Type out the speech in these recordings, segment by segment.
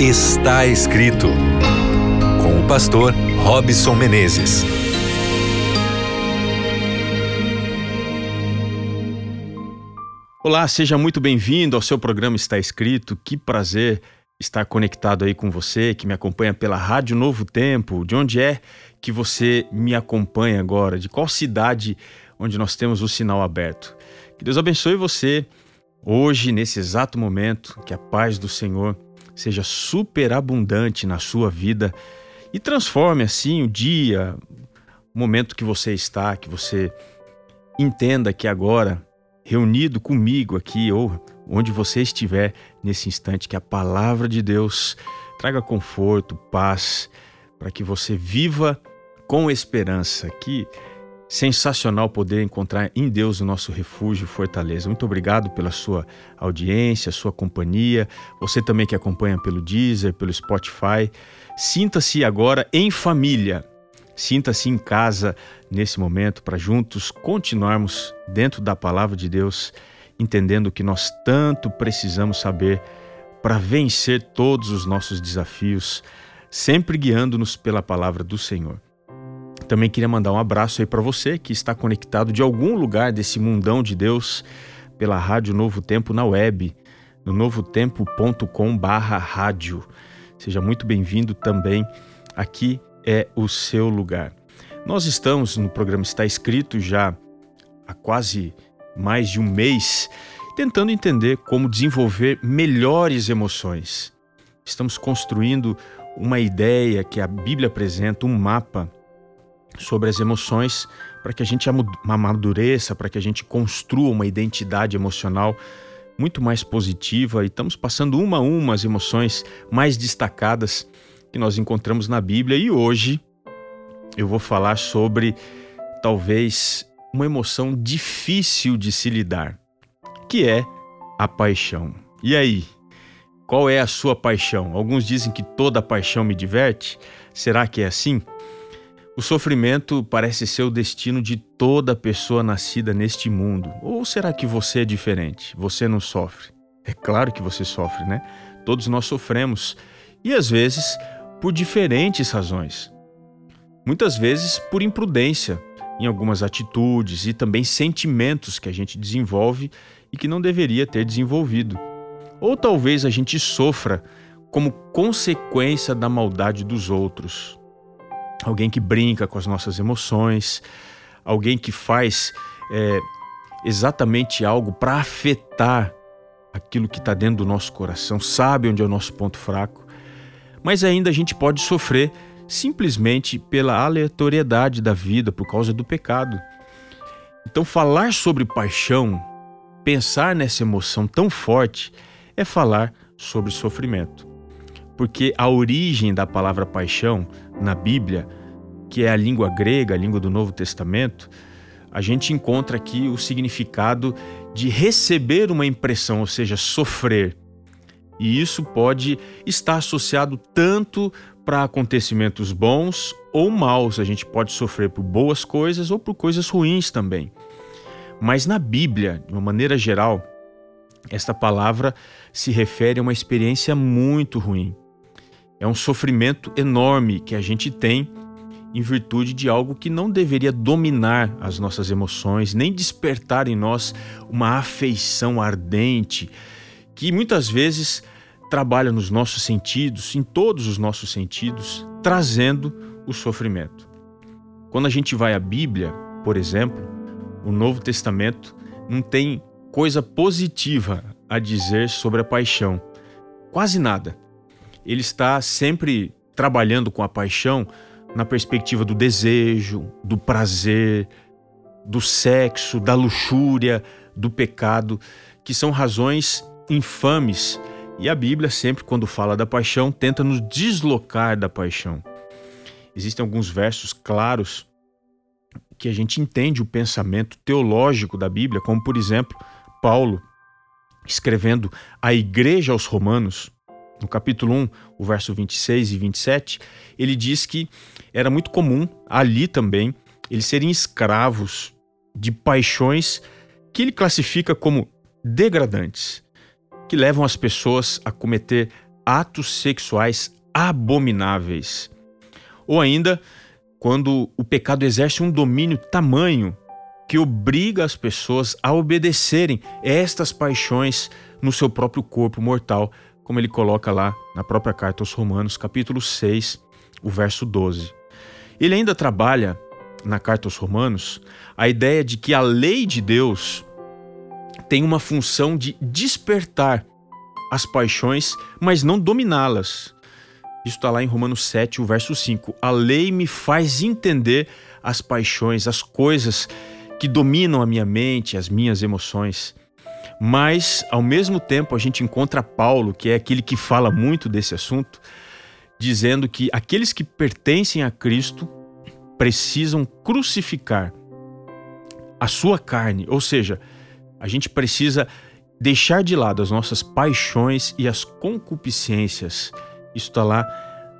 Está escrito com o pastor Robson Menezes. Olá, seja muito bem-vindo ao seu programa Está Escrito. Que prazer estar conectado aí com você que me acompanha pela Rádio Novo Tempo. De onde é que você me acompanha agora? De qual cidade onde nós temos o sinal aberto? Que Deus abençoe você hoje, nesse exato momento, que a paz do Senhor seja superabundante na sua vida e transforme assim o dia, o momento que você está, que você entenda que agora, reunido comigo aqui ou onde você estiver nesse instante, que a palavra de Deus traga conforto, paz, para que você viva com esperança, que sensacional poder encontrar em Deus o nosso refúgio e fortaleza. Muito obrigado pela sua audiência, sua companhia. Você também que acompanha pelo Deezer, pelo Spotify. Sinta-se agora em família. Sinta-se em casa nesse momento para juntos continuarmos dentro da palavra de Deus, entendendo que nós tanto precisamos saber para vencer todos os nossos desafios, sempre guiando-nos pela palavra do Senhor. Também queria mandar um abraço aí para você que está conectado de algum lugar desse mundão de Deus pela Rádio Novo Tempo na web, no novotempo.com/rádio. Seja muito bem-vindo também. Aqui é o seu lugar. Nós estamos no programa Está Escrito já há quase mais de um mês, tentando entender como desenvolver melhores emoções. Estamos construindo uma ideia que a Bíblia apresenta, um mapa sobre as emoções para que a gente amadureça, para que a gente construa uma identidade emocional muito mais positiva e estamos passando uma a uma as emoções mais destacadas que nós encontramos na Bíblia e hoje eu vou falar sobre talvez uma emoção difícil de se lidar, que é a paixão. E aí, qual é a sua paixão? Alguns dizem que toda paixão me diverte. Será que é assim? O sofrimento parece ser o destino de toda pessoa nascida neste mundo. Ou será que você é diferente? Você não sofre? É claro que você sofre, né? Todos nós sofremos. E às vezes por diferentes razões. Muitas vezes por imprudência em algumas atitudes e também sentimentos que a gente desenvolve e que não deveria ter desenvolvido. Ou talvez a gente sofra como consequência da maldade dos outros alguém que brinca com as nossas emoções, alguém que faz é, exatamente algo para afetar aquilo que está dentro do nosso coração, sabe onde é o nosso ponto fraco, mas ainda a gente pode sofrer simplesmente pela aleatoriedade da vida, por causa do pecado. Então, falar sobre paixão, pensar nessa emoção tão forte, é falar sobre sofrimento. Porque a origem da palavra paixão na Bíblia, que é a língua grega, a língua do Novo Testamento, a gente encontra aqui o significado de receber uma impressão, ou seja, sofrer. E isso pode estar associado tanto para acontecimentos bons ou maus. A gente pode sofrer por boas coisas ou por coisas ruins também. Mas na Bíblia, de uma maneira geral, esta palavra se refere a uma experiência muito ruim. É um sofrimento enorme que a gente tem em virtude de algo que não deveria dominar as nossas emoções, nem despertar em nós uma afeição ardente, que muitas vezes trabalha nos nossos sentidos, em todos os nossos sentidos, trazendo o sofrimento. Quando a gente vai à Bíblia, por exemplo, o Novo Testamento não tem coisa positiva a dizer sobre a paixão. Quase nada ele está sempre trabalhando com a paixão na perspectiva do desejo, do prazer, do sexo, da luxúria, do pecado, que são razões infames. E a Bíblia, sempre quando fala da paixão, tenta nos deslocar da paixão. Existem alguns versos claros que a gente entende o pensamento teológico da Bíblia, como por exemplo, Paulo escrevendo à igreja aos Romanos, no capítulo 1, o verso 26 e 27, ele diz que era muito comum ali também eles serem escravos de paixões que ele classifica como degradantes, que levam as pessoas a cometer atos sexuais abomináveis. Ou ainda, quando o pecado exerce um domínio tamanho que obriga as pessoas a obedecerem estas paixões no seu próprio corpo mortal, como ele coloca lá na própria carta aos Romanos, capítulo 6, o verso 12. Ele ainda trabalha na carta aos Romanos a ideia de que a lei de Deus tem uma função de despertar as paixões, mas não dominá-las. Isso está lá em Romanos 7, o verso 5. A lei me faz entender as paixões, as coisas que dominam a minha mente, as minhas emoções. Mas, ao mesmo tempo, a gente encontra Paulo, que é aquele que fala muito desse assunto, dizendo que aqueles que pertencem a Cristo precisam crucificar a sua carne, ou seja, a gente precisa deixar de lado as nossas paixões e as concupiscências. Isso está lá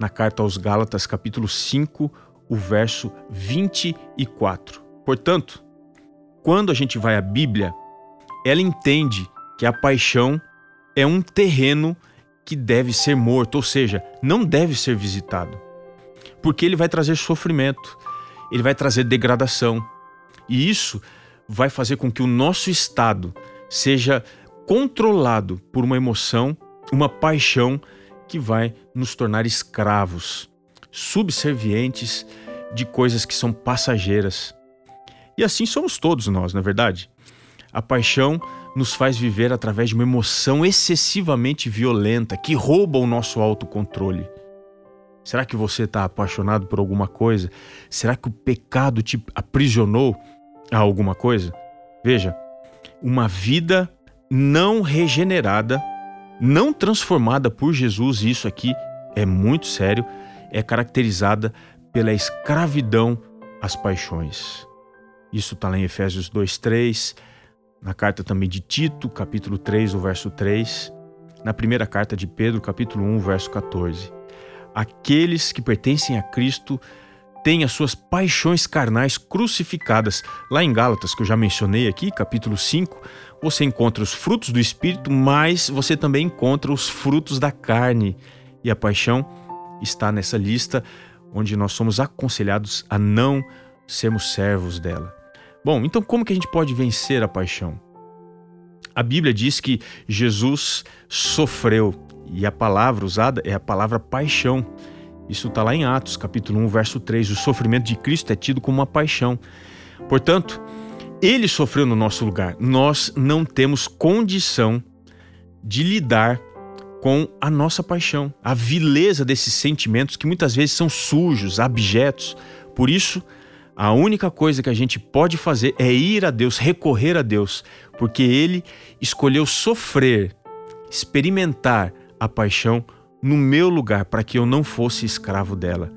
na carta aos Gálatas, capítulo 5, o verso 24. Portanto, quando a gente vai à Bíblia, ela entende que a paixão é um terreno que deve ser morto, ou seja, não deve ser visitado. Porque ele vai trazer sofrimento, ele vai trazer degradação. E isso vai fazer com que o nosso estado seja controlado por uma emoção, uma paixão que vai nos tornar escravos, subservientes de coisas que são passageiras. E assim somos todos nós, na é verdade. A paixão nos faz viver através de uma emoção excessivamente violenta que rouba o nosso autocontrole. Será que você está apaixonado por alguma coisa? Será que o pecado te aprisionou a alguma coisa? Veja, uma vida não regenerada, não transformada por Jesus, isso aqui é muito sério, é caracterizada pela escravidão às paixões. Isso está lá em Efésios 2:3, na carta também de Tito, capítulo 3, o verso 3, na primeira carta de Pedro, capítulo 1, verso 14. Aqueles que pertencem a Cristo têm as suas paixões carnais crucificadas. Lá em Gálatas, que eu já mencionei aqui, capítulo 5, você encontra os frutos do espírito, mas você também encontra os frutos da carne. E a paixão está nessa lista onde nós somos aconselhados a não sermos servos dela. Bom, então como que a gente pode vencer a paixão? A Bíblia diz que Jesus sofreu e a palavra usada é a palavra paixão. Isso está lá em Atos, capítulo 1, verso 3. O sofrimento de Cristo é tido como uma paixão. Portanto, ele sofreu no nosso lugar. Nós não temos condição de lidar com a nossa paixão, a vileza desses sentimentos que muitas vezes são sujos, abjetos. Por isso, a única coisa que a gente pode fazer é ir a Deus, recorrer a Deus, porque Ele escolheu sofrer, experimentar a paixão no meu lugar para que eu não fosse escravo dela.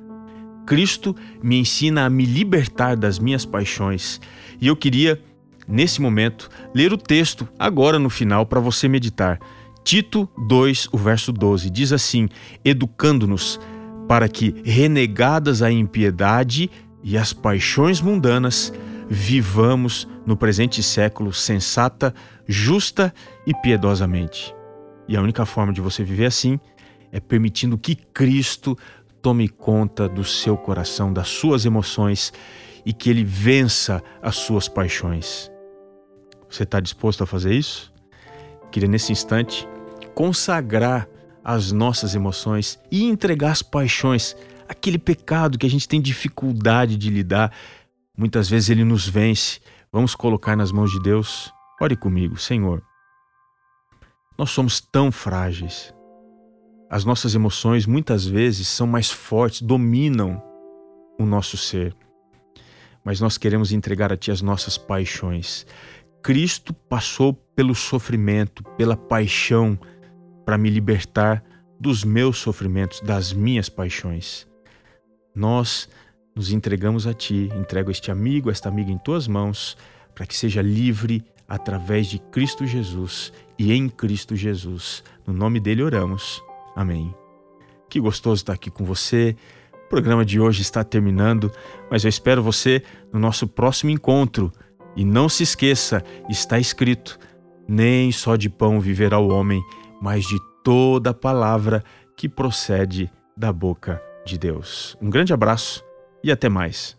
Cristo me ensina a me libertar das minhas paixões e eu queria, nesse momento, ler o texto agora no final para você meditar. Tito 2, o verso 12, diz assim: Educando-nos para que, renegadas a impiedade e as paixões mundanas, vivamos no presente século sensata, justa e piedosamente. E a única forma de você viver assim é permitindo que Cristo tome conta do seu coração, das suas emoções e que ele vença as suas paixões. Você está disposto a fazer isso? Queria nesse instante consagrar as nossas emoções e entregar as paixões, aquele pecado que a gente tem dificuldade de lidar. Muitas vezes ele nos vence. Vamos colocar nas mãos de Deus. Ore comigo, Senhor. Nós somos tão frágeis. As nossas emoções muitas vezes são mais fortes, dominam o nosso ser. Mas nós queremos entregar a Ti as nossas paixões. Cristo passou pelo sofrimento, pela paixão, para me libertar dos meus sofrimentos, das minhas paixões. Nós nos entregamos a Ti, entrego este amigo, esta amiga em Tuas mãos, para que seja livre através de Cristo Jesus e em Cristo Jesus. No nome dele oramos. Amém. Que gostoso estar aqui com você. O programa de hoje está terminando, mas eu espero você no nosso próximo encontro. E não se esqueça, está escrito: nem só de pão viverá o homem, mas de toda palavra que procede da boca de Deus. Um grande abraço e até mais.